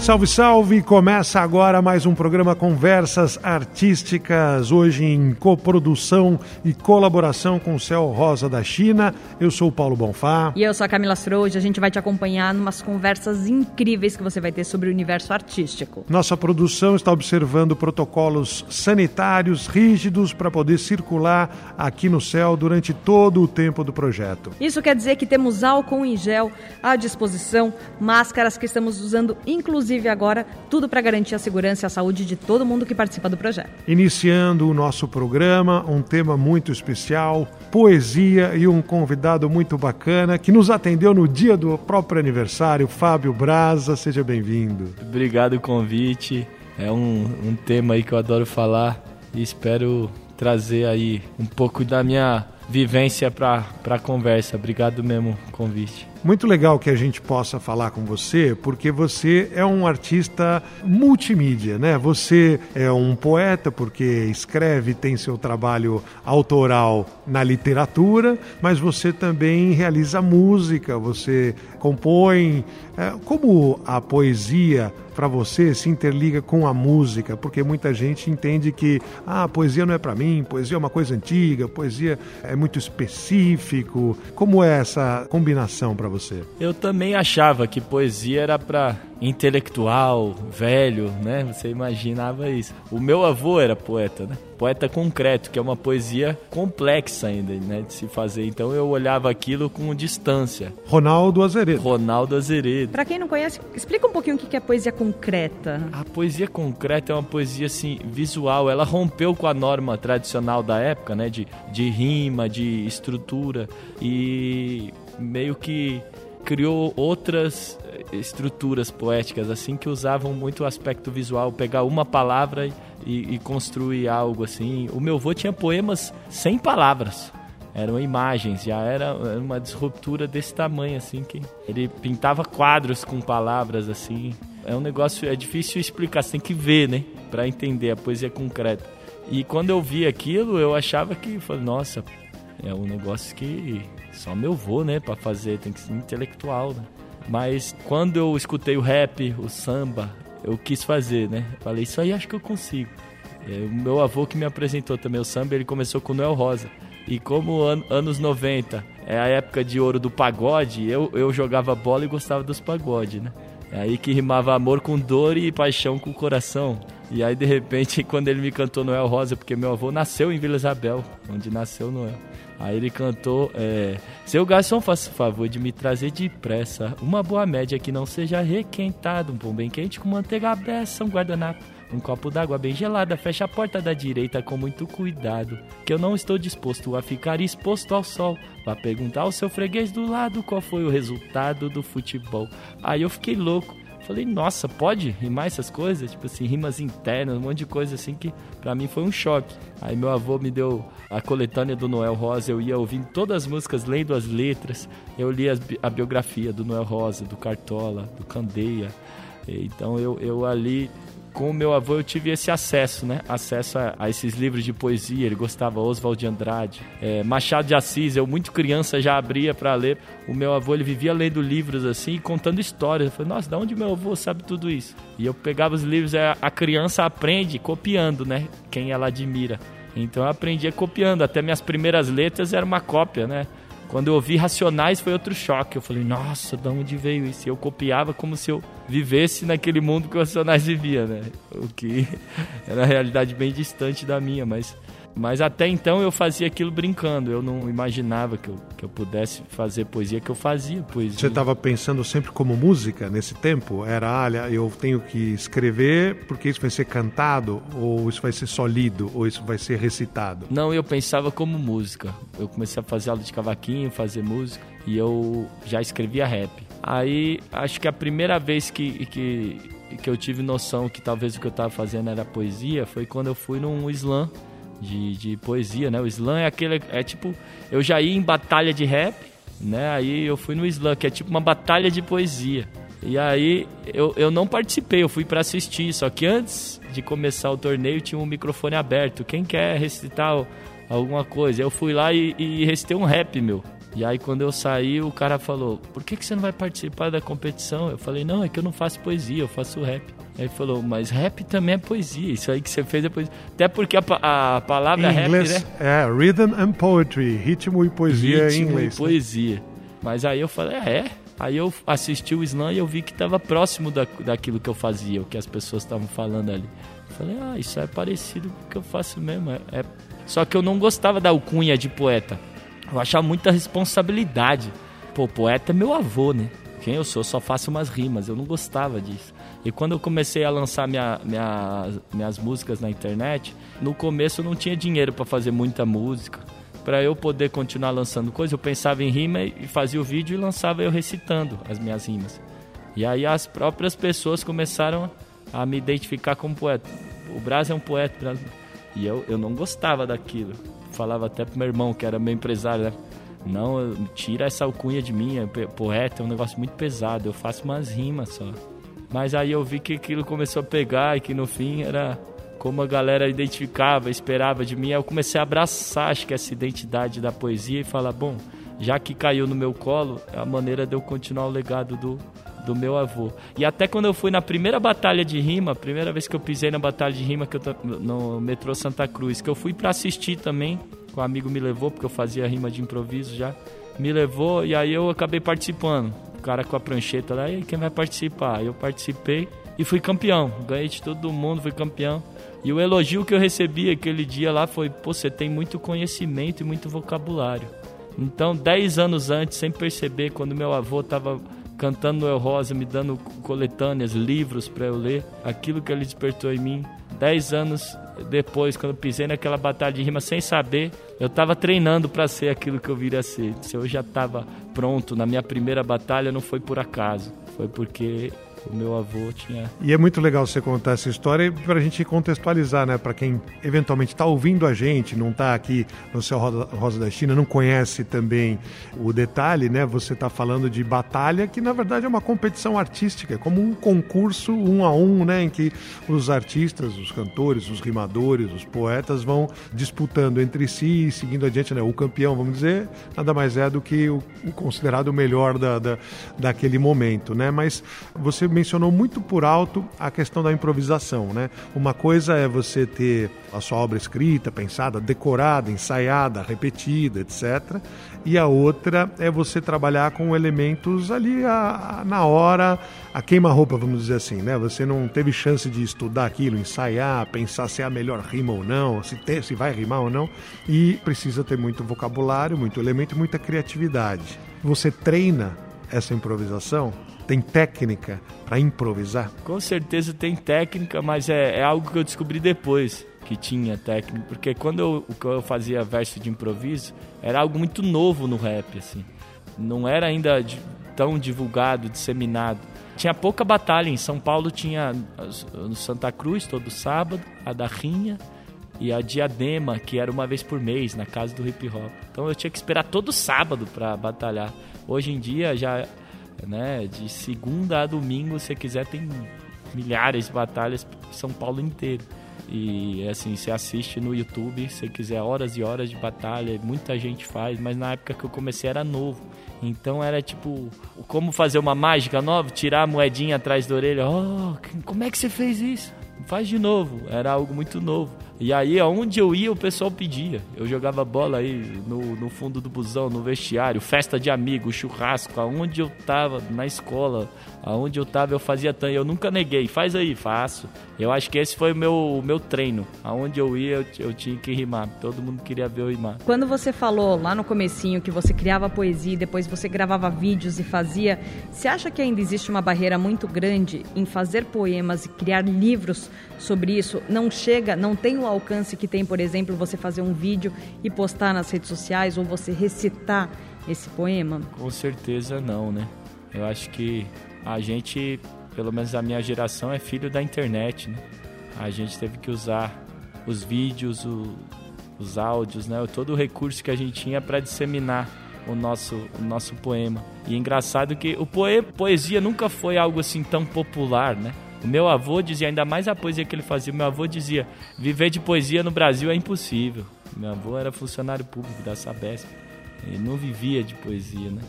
Salve, salve! Começa agora mais um programa Conversas Artísticas, hoje em coprodução e colaboração com o Céu Rosa da China. Eu sou o Paulo Bonfá. E eu sou a Camila Hoje A gente vai te acompanhar em umas conversas incríveis que você vai ter sobre o universo artístico. Nossa produção está observando protocolos sanitários rígidos para poder circular aqui no céu durante todo o tempo do projeto. Isso quer dizer que temos álcool em gel à disposição, máscaras que estamos usando inclusive inclusive agora, tudo para garantir a segurança e a saúde de todo mundo que participa do projeto. Iniciando o nosso programa, um tema muito especial, poesia e um convidado muito bacana que nos atendeu no dia do próprio aniversário, Fábio Braza. Seja bem-vindo. Obrigado o convite. É um, um tema aí que eu adoro falar e espero trazer aí um pouco da minha vivência para a conversa. Obrigado mesmo convite. Muito legal que a gente possa falar com você, porque você é um artista multimídia, né? Você é um poeta porque escreve, tem seu trabalho autoral na literatura, mas você também realiza música, você compõe. É, como a poesia para você se interliga com a música? Porque muita gente entende que ah, a poesia não é para mim, poesia é uma coisa antiga, poesia é muito específico. Como é essa combinação para você? Eu também achava que poesia era para intelectual, velho, né? Você imaginava isso. O meu avô era poeta, né? Poeta concreto, que é uma poesia complexa ainda, né, de se fazer. Então eu olhava aquilo com distância. Ronaldo Azeredo. Ronaldo Azeredo. Para quem não conhece, explica um pouquinho o que é poesia concreta. A poesia concreta é uma poesia assim visual. Ela rompeu com a norma tradicional da época, né, de, de rima, de estrutura e meio que criou outras eh, estruturas poéticas assim que usavam muito o aspecto visual, pegar uma palavra e, e construir algo assim. O meu avô tinha poemas sem palavras, eram imagens, já era uma disruptura desse tamanho assim que ele pintava quadros com palavras assim. É um negócio é difícil explicar, você tem que ver, né, para entender a poesia concreta. E quando eu vi aquilo, eu achava que, nossa, é um negócio que só meu vô, né, para fazer, tem que ser intelectual, né? Mas quando eu escutei o rap, o samba, eu quis fazer, né? Falei, isso aí acho que eu consigo. É, o meu avô que me apresentou também o samba, ele começou com Noel Rosa. E como an anos 90 é a época de ouro do pagode, eu, eu jogava bola e gostava dos pagodes, né? É aí que rimava amor com dor e paixão com coração. E aí, de repente, quando ele me cantou Noel Rosa, porque meu avô nasceu em Vila Isabel, onde nasceu Noel. Aí ele cantou: é, Seu garçom, faça o favor de me trazer depressa uma boa média que não seja requentado, um pão bem quente com manteiga abessa, um guardanapo. Um copo d'água bem gelada, fecha a porta da direita com muito cuidado, que eu não estou disposto a ficar exposto ao sol. Vá perguntar ao seu freguês do lado qual foi o resultado do futebol. Aí eu fiquei louco. Falei, nossa, pode rimar essas coisas? Tipo assim, rimas internas, um monte de coisa assim que para mim foi um choque. Aí meu avô me deu a coletânea do Noel Rosa, eu ia ouvindo todas as músicas, lendo as letras. Eu li a biografia do Noel Rosa, do Cartola, do Candeia. Então eu, eu ali com o meu avô eu tive esse acesso, né? Acesso a, a esses livros de poesia. Ele gostava Oswald de Andrade, é, Machado de Assis. Eu muito criança já abria para ler. O meu avô ele vivia lendo livros assim, contando histórias. Eu falei, nossa, de onde meu avô sabe tudo isso? E eu pegava os livros. É, a criança aprende copiando, né? Quem ela admira. Então eu aprendia copiando. Até minhas primeiras letras era uma cópia, né? Quando eu ouvi Racionais foi outro choque. Eu falei, nossa, de onde veio isso? Eu copiava como se eu vivesse naquele mundo que o Racionais vivia, né? O que era uma realidade bem distante da minha, mas mas até então eu fazia aquilo brincando. Eu não imaginava que eu, que eu pudesse fazer poesia, que eu fazia poesia. Você estava pensando sempre como música nesse tempo? Era, olha, eu tenho que escrever porque isso vai ser cantado, ou isso vai ser só lido, ou isso vai ser recitado? Não, eu pensava como música. Eu comecei a fazer aula de cavaquinho, fazer música, e eu já escrevia rap. Aí, acho que a primeira vez que, que, que eu tive noção que talvez o que eu estava fazendo era poesia foi quando eu fui num slam de, de poesia, né? O slam é aquele. É tipo. Eu já ia em batalha de rap, né? Aí eu fui no slam, que é tipo uma batalha de poesia. E aí eu, eu não participei, eu fui para assistir. Só que antes de começar o torneio tinha um microfone aberto. Quem quer recitar alguma coisa? Eu fui lá e, e recitei um rap, meu. E aí quando eu saí, o cara falou: Por que, que você não vai participar da competição? Eu falei: Não, é que eu não faço poesia, eu faço rap. Aí ele falou: Mas rap também é poesia. Isso aí que você fez é poesia. Até porque a, a palavra em inglês, rap, né? É, rhythm and poetry, ritmo e poesia ritmo em inglês. E poesia. Né? Mas aí eu falei: É, é. Aí eu assisti o slam e eu vi que estava próximo da, daquilo que eu fazia, o que as pessoas estavam falando ali. Eu falei, ah, isso é parecido com o que eu faço mesmo. É, é... Só que eu não gostava da alcunha de poeta. Eu achava muita responsabilidade. Pô, poeta é meu avô, né? Quem eu sou? Só faço umas rimas. Eu não gostava disso. E quando eu comecei a lançar minha, minha, minhas músicas na internet, no começo eu não tinha dinheiro para fazer muita música para eu poder continuar lançando coisas, eu pensava em rima e fazia o vídeo e lançava eu recitando as minhas rimas. E aí as próprias pessoas começaram a me identificar como poeta. O Braz é um poeta. E eu, eu não gostava daquilo. Falava até pro meu irmão, que era meu empresário, né? Não, tira essa alcunha de mim, é poeta é um negócio muito pesado, eu faço umas rimas só. Mas aí eu vi que aquilo começou a pegar e que no fim era como a galera identificava, esperava de mim, aí eu comecei a abraçar, acho que essa identidade da poesia e falar, bom, já que caiu no meu colo, é a maneira de eu continuar o legado do, do meu avô. E até quando eu fui na primeira batalha de rima, primeira vez que eu pisei na batalha de rima que eu no metrô Santa Cruz, que eu fui para assistir também, que um amigo me levou, porque eu fazia rima de improviso já, me levou e aí eu acabei participando. Cara com a prancheta lá, e quem vai participar? Eu participei e fui campeão. Ganhei de todo mundo, fui campeão. E o elogio que eu recebi aquele dia lá foi: Pô, você tem muito conhecimento e muito vocabulário. Então, dez anos antes, sem perceber, quando meu avô estava cantando Noel Rosa, me dando coletâneas, livros para eu ler, aquilo que ele despertou em mim, dez anos depois, quando pisei naquela batalha de rima sem saber, eu estava treinando para ser aquilo que eu viria a ser. Se eu já estava pronto na minha primeira batalha, não foi por acaso, foi porque o meu avô tinha. E é muito legal você contar essa história para a gente contextualizar, né? Para quem eventualmente está ouvindo a gente, não está aqui no seu Rosa da China, não conhece também o detalhe, né? Você está falando de batalha, que na verdade é uma competição artística, é como um concurso um a um, né? Em que os artistas, os cantores, os rimadores, os poetas vão disputando entre si e seguindo adiante, né? O campeão, vamos dizer, nada mais é do que o, considerado melhor da, da, daquele momento, né? Mas você mencionou muito por alto a questão da improvisação, né? Uma coisa é você ter a sua obra escrita, pensada, decorada, ensaiada, repetida, etc. E a outra é você trabalhar com elementos ali a, a, na hora, a queima-roupa, vamos dizer assim, né? Você não teve chance de estudar aquilo, ensaiar, pensar se é a melhor rima ou não, se, se vai rimar ou não, e precisa ter muito vocabulário, muito elemento muita criatividade. Você treina essa improvisação? Tem técnica para improvisar? Com certeza tem técnica, mas é, é, algo que eu descobri depois que tinha técnica. Porque quando eu, eu fazia verso de improviso, era algo muito novo no rap, assim. Não era ainda tão divulgado, disseminado. Tinha pouca batalha. Em São Paulo tinha no Santa Cruz, todo sábado, a da Rinha e a Diadema, que era uma vez por mês, na casa do hip hop. Então eu tinha que esperar todo sábado para batalhar. Hoje em dia já né? De segunda a domingo, se quiser, tem milhares de batalhas São Paulo inteiro. E assim, você assiste no YouTube, se quiser, horas e horas de batalha, muita gente faz, mas na época que eu comecei era novo. Então era tipo, como fazer uma mágica nova, tirar a moedinha atrás da orelha. Oh, como é que você fez isso? Faz de novo. Era algo muito novo. E aí, aonde eu ia, o pessoal pedia. Eu jogava bola aí no, no fundo do busão, no vestiário, festa de amigos, churrasco, aonde eu tava, na escola, aonde eu tava, eu fazia tanto. Eu nunca neguei, faz aí, faço. Eu acho que esse foi o meu, o meu treino. Aonde eu ia, eu, eu tinha que rimar. Todo mundo queria ver eu rimar. Quando você falou lá no comecinho que você criava poesia e depois você gravava vídeos e fazia, você acha que ainda existe uma barreira muito grande em fazer poemas e criar livros sobre isso? Não chega, não tem o alcance que tem, por exemplo, você fazer um vídeo e postar nas redes sociais ou você recitar esse poema? Com certeza não, né? Eu acho que a gente, pelo menos a minha geração, é filho da internet, né? A gente teve que usar os vídeos, o, os áudios, né? Todo o recurso que a gente tinha para disseminar o nosso, o nosso poema. E é engraçado que o poe, poesia nunca foi algo assim tão popular, né? O meu avô dizia, ainda mais a poesia que ele fazia, meu avô dizia, viver de poesia no Brasil é impossível. Meu avô era funcionário público da Sabesp, ele não vivia de poesia, né?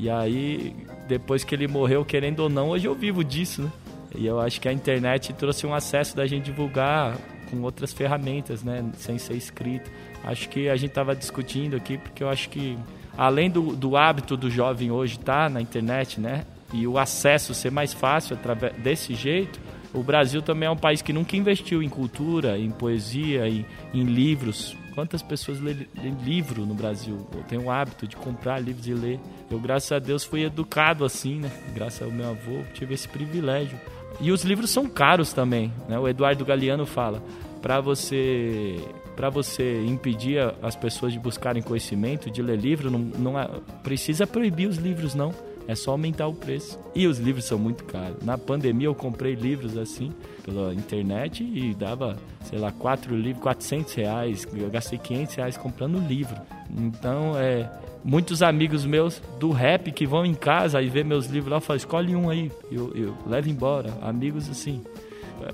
E aí, depois que ele morreu, querendo ou não, hoje eu vivo disso, né? E eu acho que a internet trouxe um acesso da gente divulgar com outras ferramentas, né? Sem ser escrito. Acho que a gente estava discutindo aqui, porque eu acho que além do, do hábito do jovem hoje estar tá na internet, né? E o acesso ser mais fácil através desse jeito, o Brasil também é um país que nunca investiu em cultura, em poesia, em, em livros. Quantas pessoas lêem livro no Brasil? Eu tenho o hábito de comprar livros e ler. Eu, graças a Deus, fui educado assim, né? Graças ao meu avô, tive esse privilégio. E os livros são caros também, né? O Eduardo Galeano fala, para você para você impedir as pessoas de buscarem conhecimento, de ler livro, não, não é, precisa proibir os livros não. É só aumentar o preço. E os livros são muito caros. Na pandemia eu comprei livros assim pela internet e dava, sei lá, quatro livros, 400 reais. Eu gastei 500 reais comprando livro. Então, é, muitos amigos meus do rap que vão em casa e vê meus livros lá, falam, escolhe um aí, eu, eu levo embora. Amigos assim.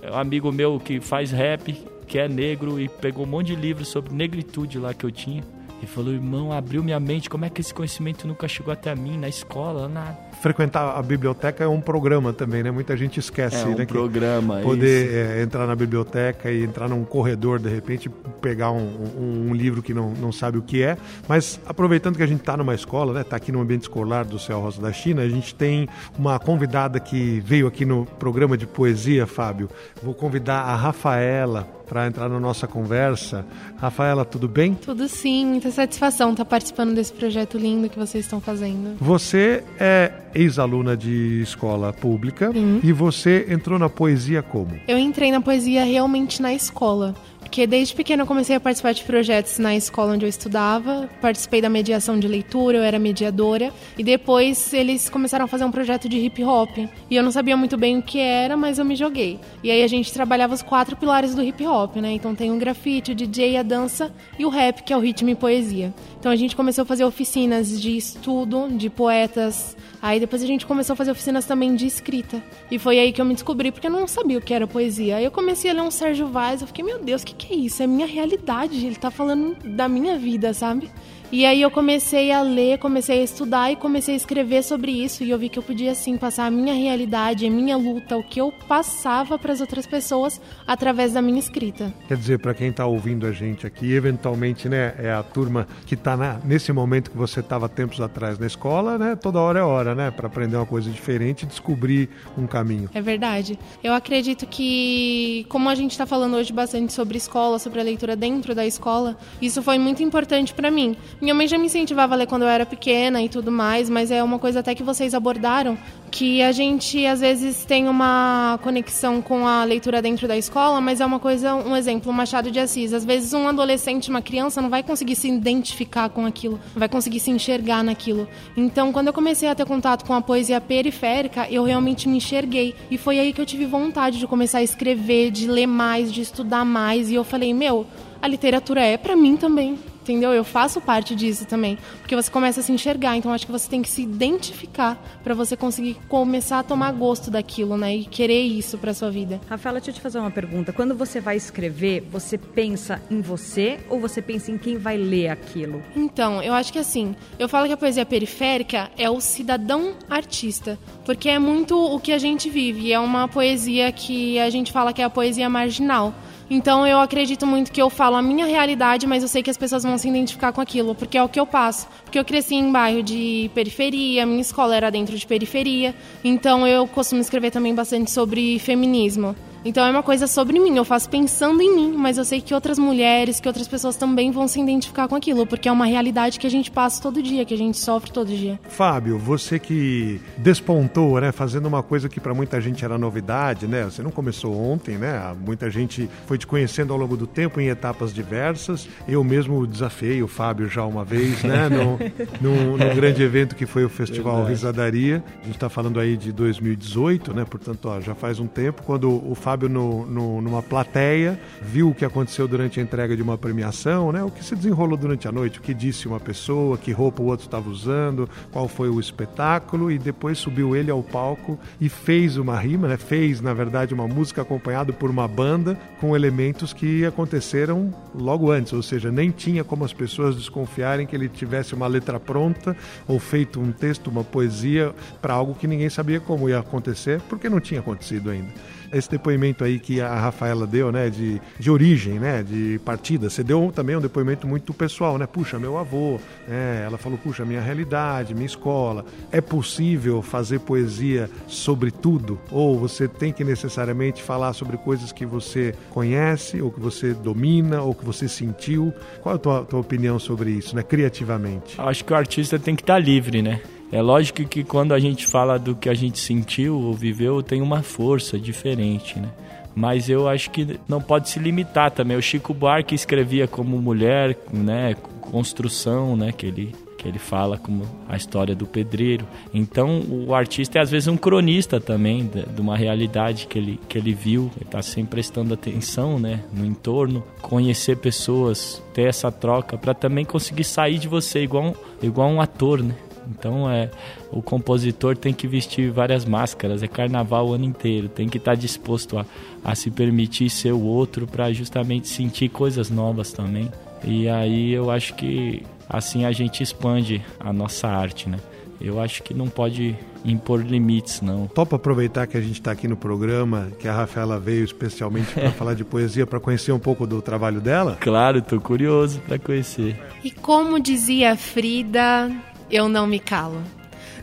É, um amigo meu que faz rap, que é negro e pegou um monte de livros sobre negritude lá que eu tinha. E falou, irmão, abriu minha mente, como é que esse conhecimento nunca chegou até mim na escola, nada. Frequentar a biblioteca é um programa também, né? Muita gente esquece, é um né? programa, Poder é, entrar na biblioteca e entrar num corredor, de repente, pegar um, um, um, livro que não, não sabe o que é. Mas aproveitando que a gente está numa escola, né? Está aqui no ambiente escolar do Céu Rosa da China, a gente tem uma convidada que veio aqui no programa de poesia, Fábio. Vou convidar a Rafaela para entrar na nossa conversa. Rafaela, tudo bem? Tudo sim, muita satisfação estar participando desse projeto lindo que vocês estão fazendo. Você é ex-aluna de escola pública sim. e você entrou na poesia como? Eu entrei na poesia realmente na escola. Porque desde pequena eu comecei a participar de projetos na escola onde eu estudava, participei da mediação de leitura, eu era mediadora, e depois eles começaram a fazer um projeto de hip hop. E eu não sabia muito bem o que era, mas eu me joguei. E aí a gente trabalhava os quatro pilares do hip hop, né? Então tem o grafite, o DJ, a dança e o rap, que é o ritmo e poesia. Então a gente começou a fazer oficinas de estudo de poetas. Aí depois a gente começou a fazer oficinas também de escrita. E foi aí que eu me descobri, porque eu não sabia o que era poesia. Aí eu comecei a ler um Sérgio Vaz, eu fiquei, meu Deus, o que, que é isso? É minha realidade, ele tá falando da minha vida, sabe? E aí eu comecei a ler, comecei a estudar e comecei a escrever sobre isso e eu vi que eu podia assim passar a minha realidade, a minha luta, o que eu passava para as outras pessoas através da minha escrita. Quer dizer, para quem está ouvindo a gente aqui, eventualmente, né, é a turma que está nesse momento que você estava tempos atrás na escola, né? Toda hora é hora, né, para aprender uma coisa diferente e descobrir um caminho. É verdade. Eu acredito que como a gente está falando hoje bastante sobre escola, sobre a leitura dentro da escola, isso foi muito importante para mim minha mãe já me incentivava a ler quando eu era pequena e tudo mais, mas é uma coisa até que vocês abordaram, que a gente às vezes tem uma conexão com a leitura dentro da escola, mas é uma coisa, um exemplo, o Machado de Assis. Às vezes um adolescente, uma criança não vai conseguir se identificar com aquilo, não vai conseguir se enxergar naquilo. Então, quando eu comecei a ter contato com a poesia periférica, eu realmente me enxerguei e foi aí que eu tive vontade de começar a escrever, de ler mais, de estudar mais e eu falei, meu, a literatura é para mim também entendeu? Eu faço parte disso também, porque você começa a se enxergar, então acho que você tem que se identificar para você conseguir começar a tomar gosto daquilo, né? E querer isso para sua vida. Rafaela, deixa eu te fazer uma pergunta. Quando você vai escrever, você pensa em você ou você pensa em quem vai ler aquilo? Então, eu acho que assim, eu falo que a poesia periférica é o cidadão artista, porque é muito o que a gente vive, é uma poesia que a gente fala que é a poesia marginal. Então eu acredito muito que eu falo a minha realidade, mas eu sei que as pessoas vão se identificar com aquilo, porque é o que eu passo. Porque eu cresci em bairro de periferia, minha escola era dentro de periferia, então eu costumo escrever também bastante sobre feminismo. Então é uma coisa sobre mim, eu faço pensando em mim, mas eu sei que outras mulheres, que outras pessoas também vão se identificar com aquilo, porque é uma realidade que a gente passa todo dia, que a gente sofre todo dia. Fábio, você que despontou, né, fazendo uma coisa que para muita gente era novidade, né? Você não começou ontem, né? Muita gente foi te conhecendo ao longo do tempo em etapas diversas. Eu mesmo desafiei o Fábio já uma vez, né, no, num, num grande evento que foi o Festival Verdade. Risadaria. A gente está falando aí de 2018, né? Portanto, ó, já faz um tempo quando o Fábio Fábio no, no, numa plateia, viu o que aconteceu durante a entrega de uma premiação, né? O que se desenrolou durante a noite, o que disse uma pessoa, que roupa o outro estava usando, qual foi o espetáculo, e depois subiu ele ao palco e fez uma rima, né? Fez, na verdade, uma música acompanhada por uma banda com elementos que aconteceram logo antes, ou seja, nem tinha como as pessoas desconfiarem que ele tivesse uma letra pronta ou feito um texto, uma poesia para algo que ninguém sabia como ia acontecer, porque não tinha acontecido ainda esse depoimento aí que a Rafaela deu, né, de, de origem, né, de partida. Você deu também um depoimento muito pessoal, né? Puxa, meu avô, né? Ela falou, puxa, minha realidade, minha escola. É possível fazer poesia sobre tudo? Ou você tem que necessariamente falar sobre coisas que você conhece, ou que você domina, ou que você sentiu? Qual é a tua, tua opinião sobre isso, né, criativamente? Acho que o artista tem que estar livre, né? É lógico que quando a gente fala do que a gente sentiu ou viveu, tem uma força diferente, né? Mas eu acho que não pode se limitar também. O Chico Buarque escrevia como mulher, né? Construção, né? Que ele ele fala como a história do pedreiro. Então, o artista é às vezes um cronista também de, de uma realidade que ele, que ele viu, ele está sempre prestando atenção né, no entorno, conhecer pessoas, ter essa troca, para também conseguir sair de você igual, igual um ator, né? Então é o compositor tem que vestir várias máscaras, é carnaval o ano inteiro, tem que estar disposto a, a se permitir ser o outro para justamente sentir coisas novas também. E aí eu acho que assim a gente expande a nossa arte, né? Eu acho que não pode impor limites, não. Topa aproveitar que a gente está aqui no programa, que a Rafaela veio especialmente para falar de poesia, para conhecer um pouco do trabalho dela? Claro, estou curioso para conhecer. E como dizia Frida, eu não me calo.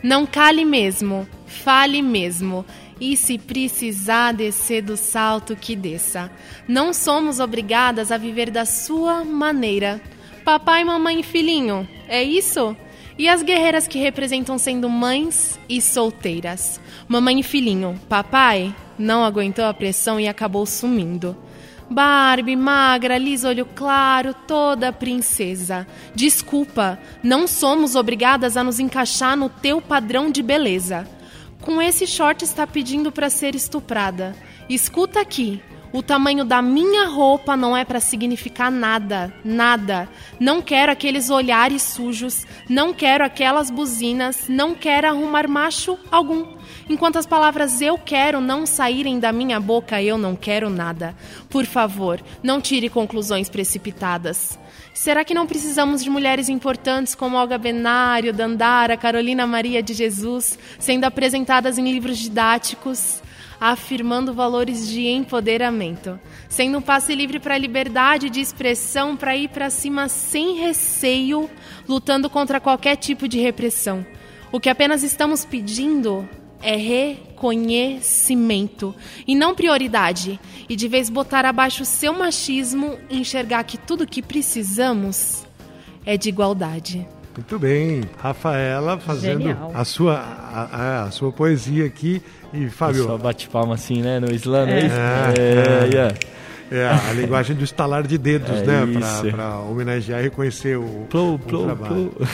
Não cale mesmo, fale mesmo. E se precisar descer do salto, que desça. Não somos obrigadas a viver da sua maneira. Papai, mamãe e filhinho, é isso? E as guerreiras que representam sendo mães e solteiras? Mamãe e filhinho, papai não aguentou a pressão e acabou sumindo. Barbie, magra, lisa, olho claro, toda princesa. Desculpa, não somos obrigadas a nos encaixar no teu padrão de beleza. Com esse short está pedindo para ser estuprada. Escuta aqui, o tamanho da minha roupa não é para significar nada, nada. Não quero aqueles olhares sujos, não quero aquelas buzinas, não quero arrumar macho algum. Enquanto as palavras eu quero não saírem da minha boca, eu não quero nada. Por favor, não tire conclusões precipitadas. Será que não precisamos de mulheres importantes como Olga Benário, Dandara, Carolina Maria de Jesus, sendo apresentadas em livros didáticos? Afirmando valores de empoderamento, sendo um passe livre para a liberdade de expressão, para ir para cima sem receio, lutando contra qualquer tipo de repressão. O que apenas estamos pedindo é reconhecimento e não prioridade. E de vez botar abaixo o seu machismo e enxergar que tudo que precisamos é de igualdade. Muito bem, Rafaela fazendo a sua, a, a, sua poesia aqui e Fábio. Só bate palma assim, né, no slam, é, é isso? É, é, yeah. é, a linguagem do estalar de dedos, é né, para homenagear e reconhecer o, plou, o plou, trabalho. Plou.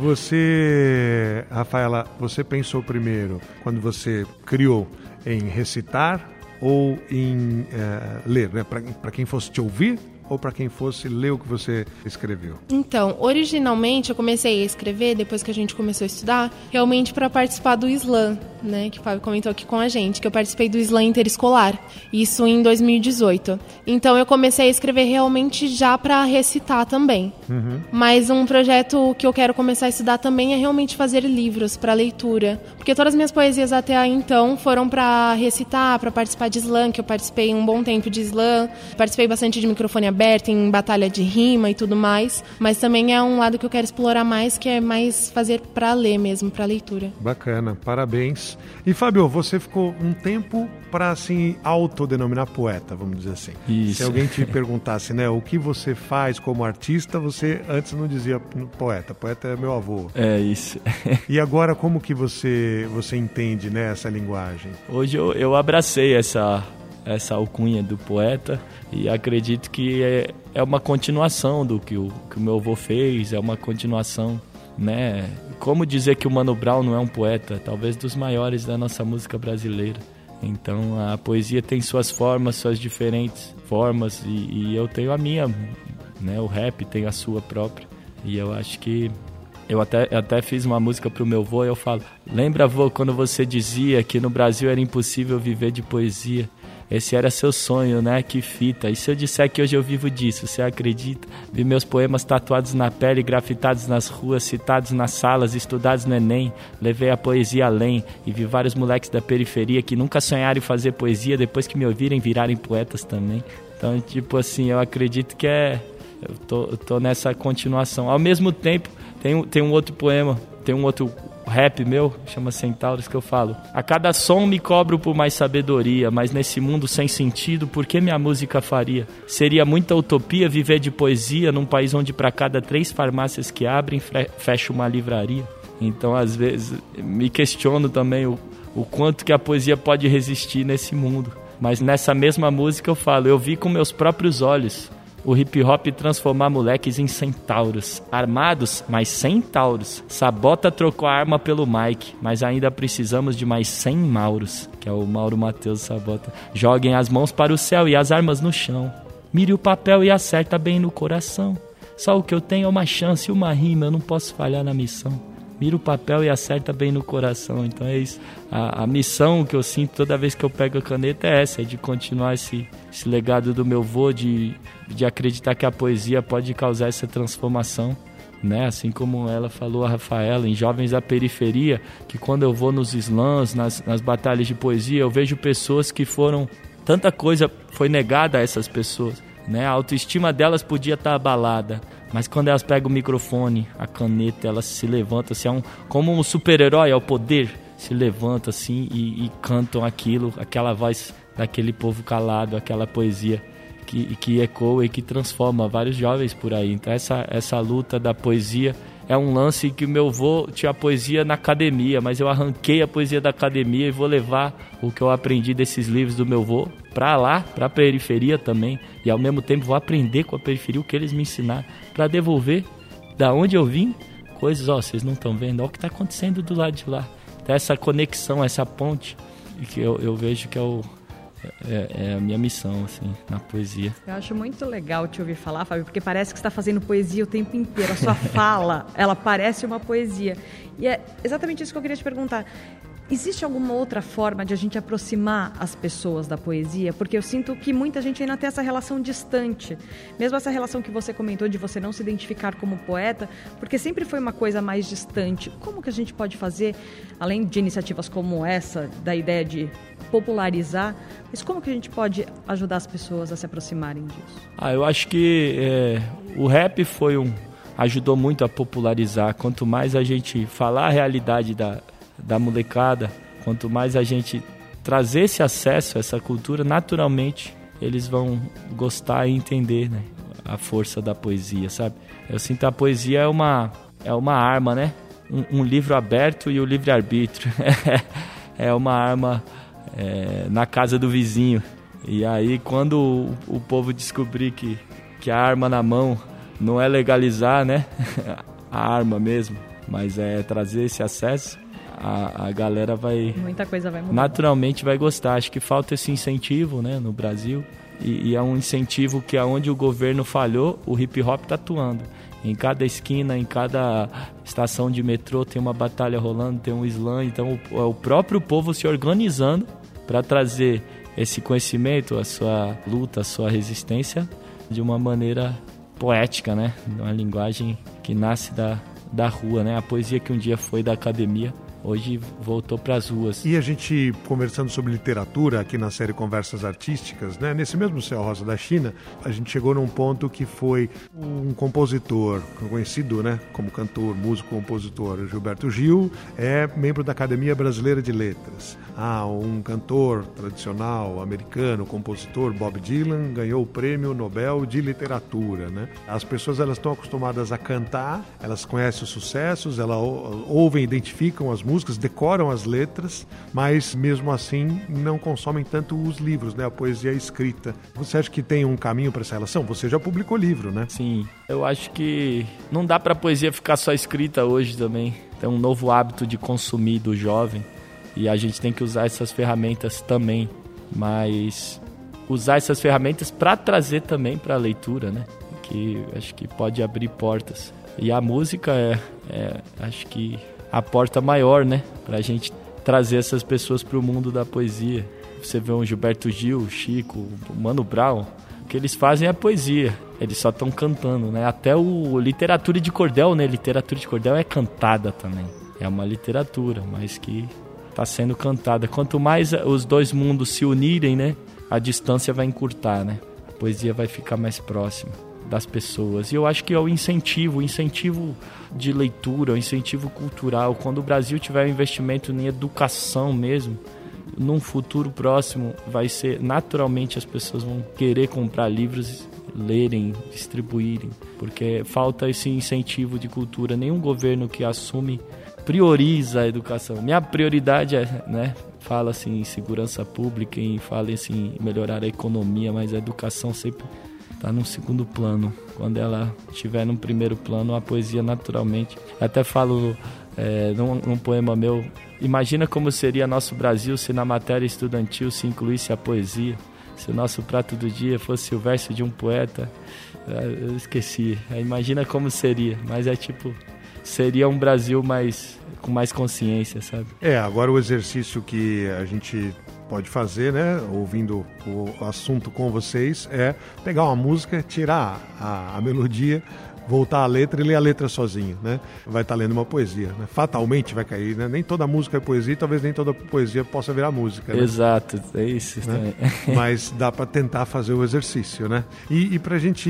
Você, Rafaela, você pensou primeiro quando você criou em recitar ou em é, ler, né, para quem fosse te ouvir ou para quem fosse ler o que você escreveu? Então, originalmente eu comecei a escrever depois que a gente começou a estudar, realmente para participar do slam, né, que o Fábio comentou aqui com a gente, que eu participei do slam interescolar, isso em 2018. Então eu comecei a escrever realmente já para recitar também. Uhum. Mas um projeto que eu quero começar a estudar também é realmente fazer livros para leitura, porque todas as minhas poesias até aí então foram para recitar, para participar de slam, que eu participei um bom tempo de slam, participei bastante de microfone aberto em batalha de rima e tudo mais, mas também é um lado que eu quero explorar mais, que é mais fazer para ler mesmo, para leitura. Bacana, parabéns. E Fábio, você ficou um tempo para assim autodenominar poeta, vamos dizer assim. Isso. Se alguém te perguntasse, né, o que você faz como artista, você antes não dizia poeta, poeta é meu avô. É isso. e agora como que você você entende né, essa linguagem? Hoje eu, eu abracei essa essa alcunha do poeta e acredito que é, é uma continuação do que o, que o meu avô fez, é uma continuação, né? Como dizer que o Mano Brown não é um poeta? Talvez dos maiores da nossa música brasileira. Então a poesia tem suas formas, suas diferentes formas e, e eu tenho a minha, né? O rap tem a sua própria e eu acho que eu até, eu até fiz uma música pro meu avô e eu falo: Lembra, avô, quando você dizia que no Brasil era impossível viver de poesia? Esse era seu sonho, né? Que fita. E se eu disser que hoje eu vivo disso, você acredita? Vi meus poemas tatuados na pele, grafitados nas ruas, citados nas salas, estudados no Enem. Levei a poesia além e vi vários moleques da periferia que nunca sonharam em fazer poesia, depois que me ouvirem virarem poetas também. Então, tipo assim, eu acredito que é. Eu tô, eu tô nessa continuação. Ao mesmo tempo, tem, tem um outro poema, tem um outro rap meu, chama Centauros, que eu falo. A cada som me cobro por mais sabedoria, mas nesse mundo sem sentido, por que minha música faria? Seria muita utopia viver de poesia num país onde para cada três farmácias que abrem, fecha uma livraria. Então, às vezes, me questiono também o, o quanto que a poesia pode resistir nesse mundo. Mas nessa mesma música eu falo, eu vi com meus próprios olhos o hip hop transformar moleques em centauros. Armados, mas centauros. Sabota trocou a arma pelo Mike, mas ainda precisamos de mais 100 Mauros, que é o Mauro Matheus Sabota. Joguem as mãos para o céu e as armas no chão. Mire o papel e acerta bem no coração. Só o que eu tenho é uma chance e uma rima, eu não posso falhar na missão mira o papel e acerta bem no coração. Então é isso. A, a, missão que eu sinto toda vez que eu pego a caneta é essa, é de continuar esse, esse legado do meu vô, de, de acreditar que a poesia pode causar essa transformação. Né? Assim como ela falou, a Rafaela, em Jovens da Periferia, que quando eu vou nos slams, nas, nas batalhas de poesia, eu vejo pessoas que foram. Tanta coisa foi negada a essas pessoas. Né? A autoestima delas podia estar abalada mas quando elas pegam o microfone, a caneta, elas se levantam assim, é um, como um super-herói ao poder, se levanta assim e, e, cantam aquilo, aquela voz daquele povo calado, aquela poesia que, que ecoa e que transforma vários jovens por aí. Então essa, essa luta da poesia é um lance que o meu avô tinha poesia na academia, mas eu arranquei a poesia da academia e vou levar o que eu aprendi desses livros do meu avô para lá, para a periferia também, e ao mesmo tempo vou aprender com a periferia o que eles me ensinaram para devolver da onde eu vim coisas, ó, vocês não estão vendo, ó, o que está acontecendo do lado de lá. Então, essa conexão, essa ponte que eu, eu vejo que é o, é, é, a minha missão, assim, na poesia. Eu acho muito legal te ouvir falar, Fábio, porque parece que você está fazendo poesia o tempo inteiro. A sua fala, ela parece uma poesia. E é exatamente isso que eu queria te perguntar. Existe alguma outra forma de a gente aproximar as pessoas da poesia? Porque eu sinto que muita gente ainda tem essa relação distante. Mesmo essa relação que você comentou de você não se identificar como poeta, porque sempre foi uma coisa mais distante. Como que a gente pode fazer, além de iniciativas como essa, da ideia de popularizar, mas como que a gente pode ajudar as pessoas a se aproximarem disso? Ah, eu acho que é, o rap foi um ajudou muito a popularizar. Quanto mais a gente falar a realidade da da molecada, quanto mais a gente trazer esse acesso a essa cultura, naturalmente eles vão gostar e entender né, a força da poesia, sabe? Eu sinto a poesia é uma, é uma arma, né? Um, um livro aberto e o livre-arbítrio. é uma arma é, na casa do vizinho. E aí, quando o, o povo descobrir que, que a arma na mão não é legalizar, né? a arma mesmo, mas é trazer esse acesso, a, a galera vai. Muita coisa vai mudar. Naturalmente vai gostar. Acho que falta esse incentivo né, no Brasil. E, e é um incentivo que aonde o governo falhou, o hip hop está atuando. Em cada esquina, em cada estação de metrô tem uma batalha rolando, tem um slam. Então o, é o próprio povo se organizando para trazer esse conhecimento, a sua luta, a sua resistência de uma maneira poética, né? Uma linguagem que nasce da, da rua, né? A poesia que um dia foi da academia hoje voltou para as ruas. E a gente conversando sobre literatura aqui na série Conversas Artísticas, né? Nesse mesmo Céu Rosa da China, a gente chegou num ponto que foi um compositor conhecido, né, como cantor, músico, compositor, Gilberto Gil, é membro da Academia Brasileira de Letras. Ah, um cantor tradicional americano, compositor Bob Dylan ganhou o Prêmio Nobel de Literatura, né? As pessoas elas estão acostumadas a cantar, elas conhecem os sucessos, elas ouvem, identificam as músicas, decoram as letras, mas mesmo assim não consomem tanto os livros, né? A poesia escrita. Você acha que tem um caminho para essa relação? Você já publicou livro, né? Sim. Eu acho que não dá para a poesia ficar só escrita hoje também. Tem um novo hábito de consumir do jovem. E a gente tem que usar essas ferramentas também, mas usar essas ferramentas para trazer também para a leitura, né? Que acho que pode abrir portas. E a música é, é acho que a porta maior, né? Para a gente trazer essas pessoas para o mundo da poesia. Você vê um Gilberto Gil, Chico, Mano Brown, o que eles fazem é poesia. Eles só estão cantando, né? Até o literatura de cordel, né? Literatura de cordel é cantada também. É uma literatura, mas que está sendo cantada. Quanto mais os dois mundos se unirem, né? A distância vai encurtar, né? A poesia vai ficar mais próxima das pessoas. E eu acho que é o incentivo, o incentivo de leitura, o incentivo cultural. Quando o Brasil tiver um investimento em educação mesmo, num futuro próximo vai ser naturalmente as pessoas vão querer comprar livros, lerem, distribuírem, porque falta esse incentivo de cultura. Nenhum governo que assume prioriza a educação. Minha prioridade é, né, fala assim em segurança pública e fala assim em melhorar a economia, mas a educação sempre está num segundo plano. Quando ela estiver num primeiro plano, a poesia naturalmente. Eu até falo é, num, num poema meu, imagina como seria nosso Brasil se na matéria estudantil se incluísse a poesia. Se o nosso prato do dia fosse o verso de um poeta, é, eu esqueci. É, imagina como seria, mas é tipo seria um Brasil mais com mais consciência, sabe? É, agora o exercício que a gente pode fazer, né, ouvindo o assunto com vocês, é pegar uma música, tirar a, a melodia voltar à letra e ler a letra sozinho, né? Vai estar tá lendo uma poesia, né? Fatalmente vai cair, né? Nem toda música é poesia, talvez nem toda poesia possa virar música. Né? Exato, é isso. Né? Mas dá para tentar fazer o exercício, né? E, e para a gente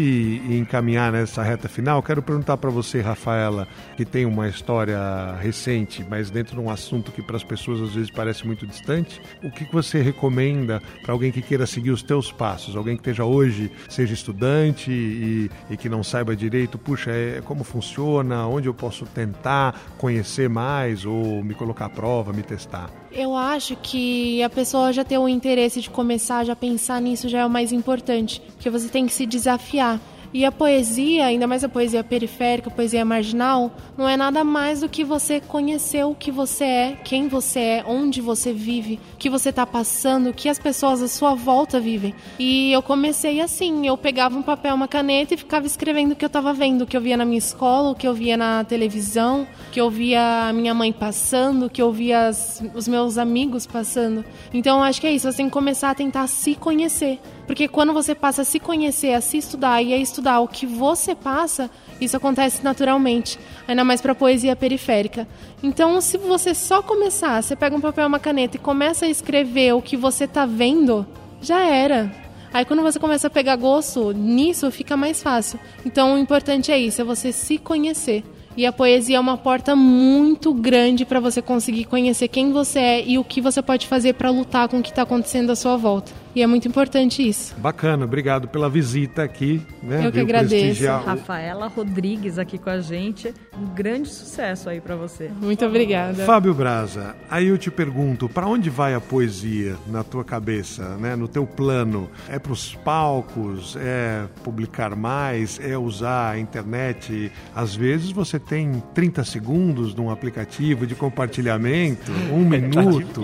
encaminhar nessa reta final, quero perguntar para você, Rafaela, que tem uma história recente, mas dentro de um assunto que para as pessoas às vezes parece muito distante, o que você recomenda para alguém que queira seguir os teus passos, alguém que esteja hoje, seja estudante e, e que não saiba direito puxa, é, como funciona, onde eu posso tentar conhecer mais ou me colocar à prova, me testar? Eu acho que a pessoa já ter o interesse de começar, já pensar nisso já é o mais importante, porque você tem que se desafiar. E a poesia, ainda mais a poesia periférica, a poesia marginal, não é nada mais do que você conhecer o que você é, quem você é, onde você vive, o que você está passando, o que as pessoas à sua volta vivem. E eu comecei assim, eu pegava um papel, uma caneta e ficava escrevendo o que eu estava vendo, o que eu via na minha escola, o que eu via na televisão, o que eu via a minha mãe passando, o que eu via as, os meus amigos passando. Então acho que é isso, você tem que começar a tentar se conhecer. Porque quando você passa a se conhecer, a se estudar e a estudar o que você passa, isso acontece naturalmente, ainda mais para poesia periférica. Então, se você só começar, você pega um papel uma caneta e começa a escrever o que você está vendo, já era. Aí quando você começa a pegar gosto nisso, fica mais fácil. Então, o importante é isso, é você se conhecer. E a poesia é uma porta muito grande para você conseguir conhecer quem você é e o que você pode fazer para lutar com o que está acontecendo à sua volta. E é muito importante isso. Bacana, obrigado pela visita aqui. Né? Eu que agradeço. Rafaela Rodrigues aqui com a gente. Um grande sucesso aí para você. Muito obrigada. Fábio Braza, aí eu te pergunto, para onde vai a poesia na tua cabeça, né? no teu plano? É para os palcos? É publicar mais? É usar a internet? Às vezes você tem 30 segundos num aplicativo de compartilhamento, um tá minuto,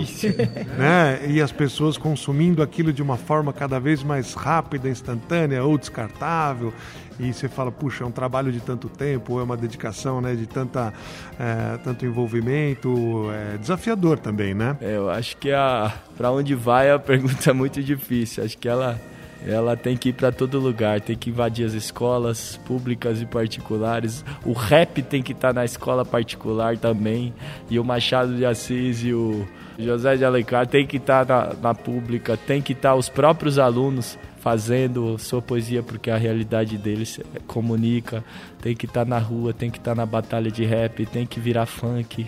né? e as pessoas consumindo aquilo de uma forma cada vez mais rápida, instantânea ou descartável. E você fala, puxa, é um trabalho de tanto tempo, é uma dedicação né, de tanta, é, tanto envolvimento. É desafiador também, né? É, eu acho que a para onde vai a pergunta é muito difícil. Acho que ela ela tem que ir para todo lugar, tem que invadir as escolas públicas e particulares. O rap tem que estar tá na escola particular também. E o Machado de Assis e o José de Alencar tem que estar tá na, na pública, tem que estar tá os próprios alunos fazendo sua poesia porque a realidade deles comunica, tem que estar tá na rua, tem que estar na batalha de rap, tem que virar funk.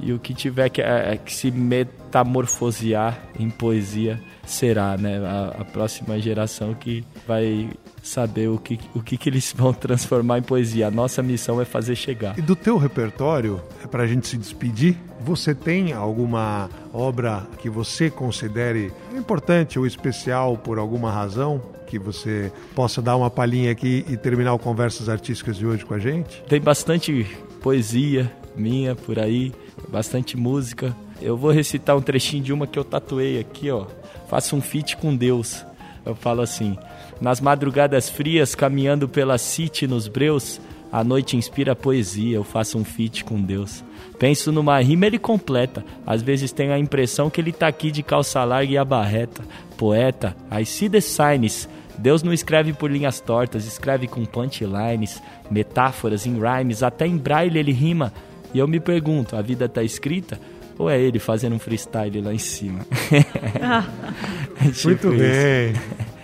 E o que tiver que, é, é que se metamorfosear em poesia será, né? A, a, próxima geração que vai saber o que, o que, que eles vão transformar em poesia. A nossa missão é fazer chegar. E do teu repertório, é para a gente se despedir, você tem alguma obra que você considere importante ou especial por alguma razão? Que você possa dar uma palhinha aqui e terminar o Conversas Artísticas de hoje com a gente? Tem bastante poesia minha por aí, bastante música Eu vou recitar um trechinho de uma que eu tatuei aqui, ó. Faça um feat com Deus. Eu falo assim: Nas madrugadas frias, caminhando pela city nos breus, a noite inspira poesia, eu faço um feat com Deus. Penso numa rima, ele completa. Às vezes tenho a impressão que ele tá aqui de calça larga e a barreta. Poeta, I see the signs. Deus não escreve por linhas tortas, escreve com punchlines, metáforas em rhymes, até em braille ele rima. E eu me pergunto, a vida tá escrita? Ou é ele fazendo um freestyle lá em cima? tipo Muito bem.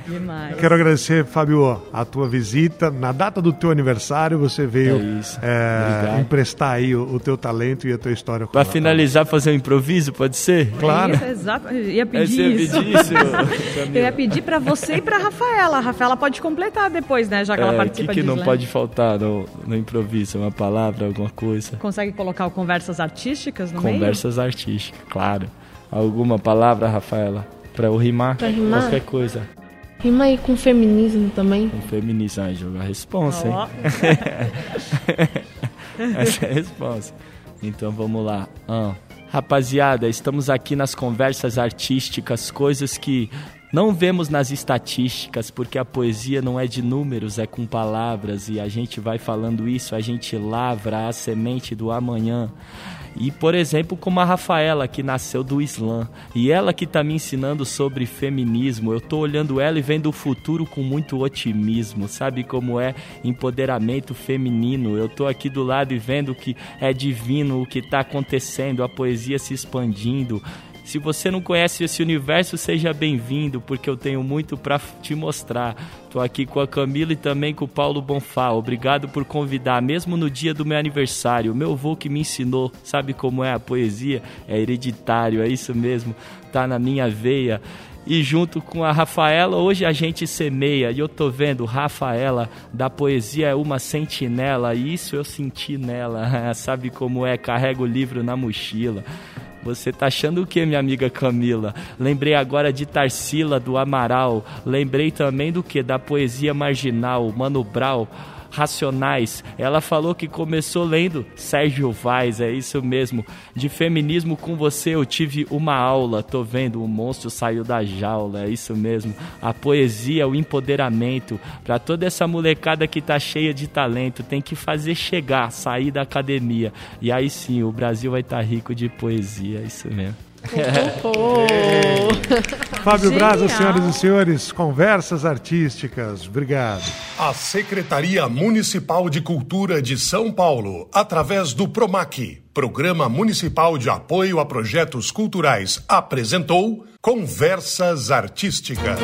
Demais. Quero agradecer, Fábio, a tua visita. Na data do teu aniversário, você veio é é, emprestar aí o, o, teu talento e a tua história. Para finalizar, fazer um improviso, pode ser? Claro. Isso, exato. Eu ia pedir isso. isso eu ia pedir para você e para Rafaela. A Rafaela pode completar depois, né? Já que ela é, participa O que, que não pode faltar no, no improviso? Uma palavra, alguma coisa? Consegue colocar o conversas artísticas no Conversas meio? artísticas, claro. Alguma palavra, Rafaela? Para eu rimar? Pra rimar? Qualquer coisa. Rima aí com feminismo também. Com feminismo, aí jogar a responsa, hein? Essa é a resposta. Então vamos lá. Ah. Rapaziada, estamos aqui nas conversas artísticas, coisas que não vemos nas estatísticas, porque a poesia não é de números, é com palavras, e a gente vai falando isso, a gente lavra a semente do amanhã. E, por exemplo, como a Rafaela, que nasceu do Islã, e ela que está me ensinando sobre feminismo, eu estou olhando ela e vendo o futuro com muito otimismo, sabe como é empoderamento feminino. Eu estou aqui do lado e vendo que é divino o que está acontecendo, a poesia se expandindo. Se você não conhece esse universo, seja bem-vindo, porque eu tenho muito para te mostrar. Estou aqui com a Camila e também com o Paulo Bonfá. Obrigado por convidar, mesmo no dia do meu aniversário. Meu avô que me ensinou, sabe como é a poesia? É hereditário, é isso mesmo, tá na minha veia e junto com a Rafaela, hoje a gente semeia. E eu tô vendo Rafaela da poesia é uma sentinela, e isso eu senti nela. Sabe como é? Carrega o livro na mochila. Você tá achando o que, minha amiga Camila? Lembrei agora de Tarsila do Amaral. Lembrei também do que? Da poesia marginal, Mano Brau. Racionais. Ela falou que começou lendo Sérgio Vaz, é isso mesmo. De feminismo com você eu tive uma aula. Tô vendo, o monstro saiu da jaula, é isso mesmo. A poesia, o empoderamento. Para toda essa molecada que tá cheia de talento, tem que fazer chegar, sair da academia. E aí sim, o Brasil vai estar tá rico de poesia, é isso mesmo. Fábio Braza, senhoras e senhores, conversas artísticas. Obrigado. A Secretaria Municipal de Cultura de São Paulo, através do PROMAC, Programa Municipal de Apoio a Projetos Culturais, apresentou Conversas Artísticas.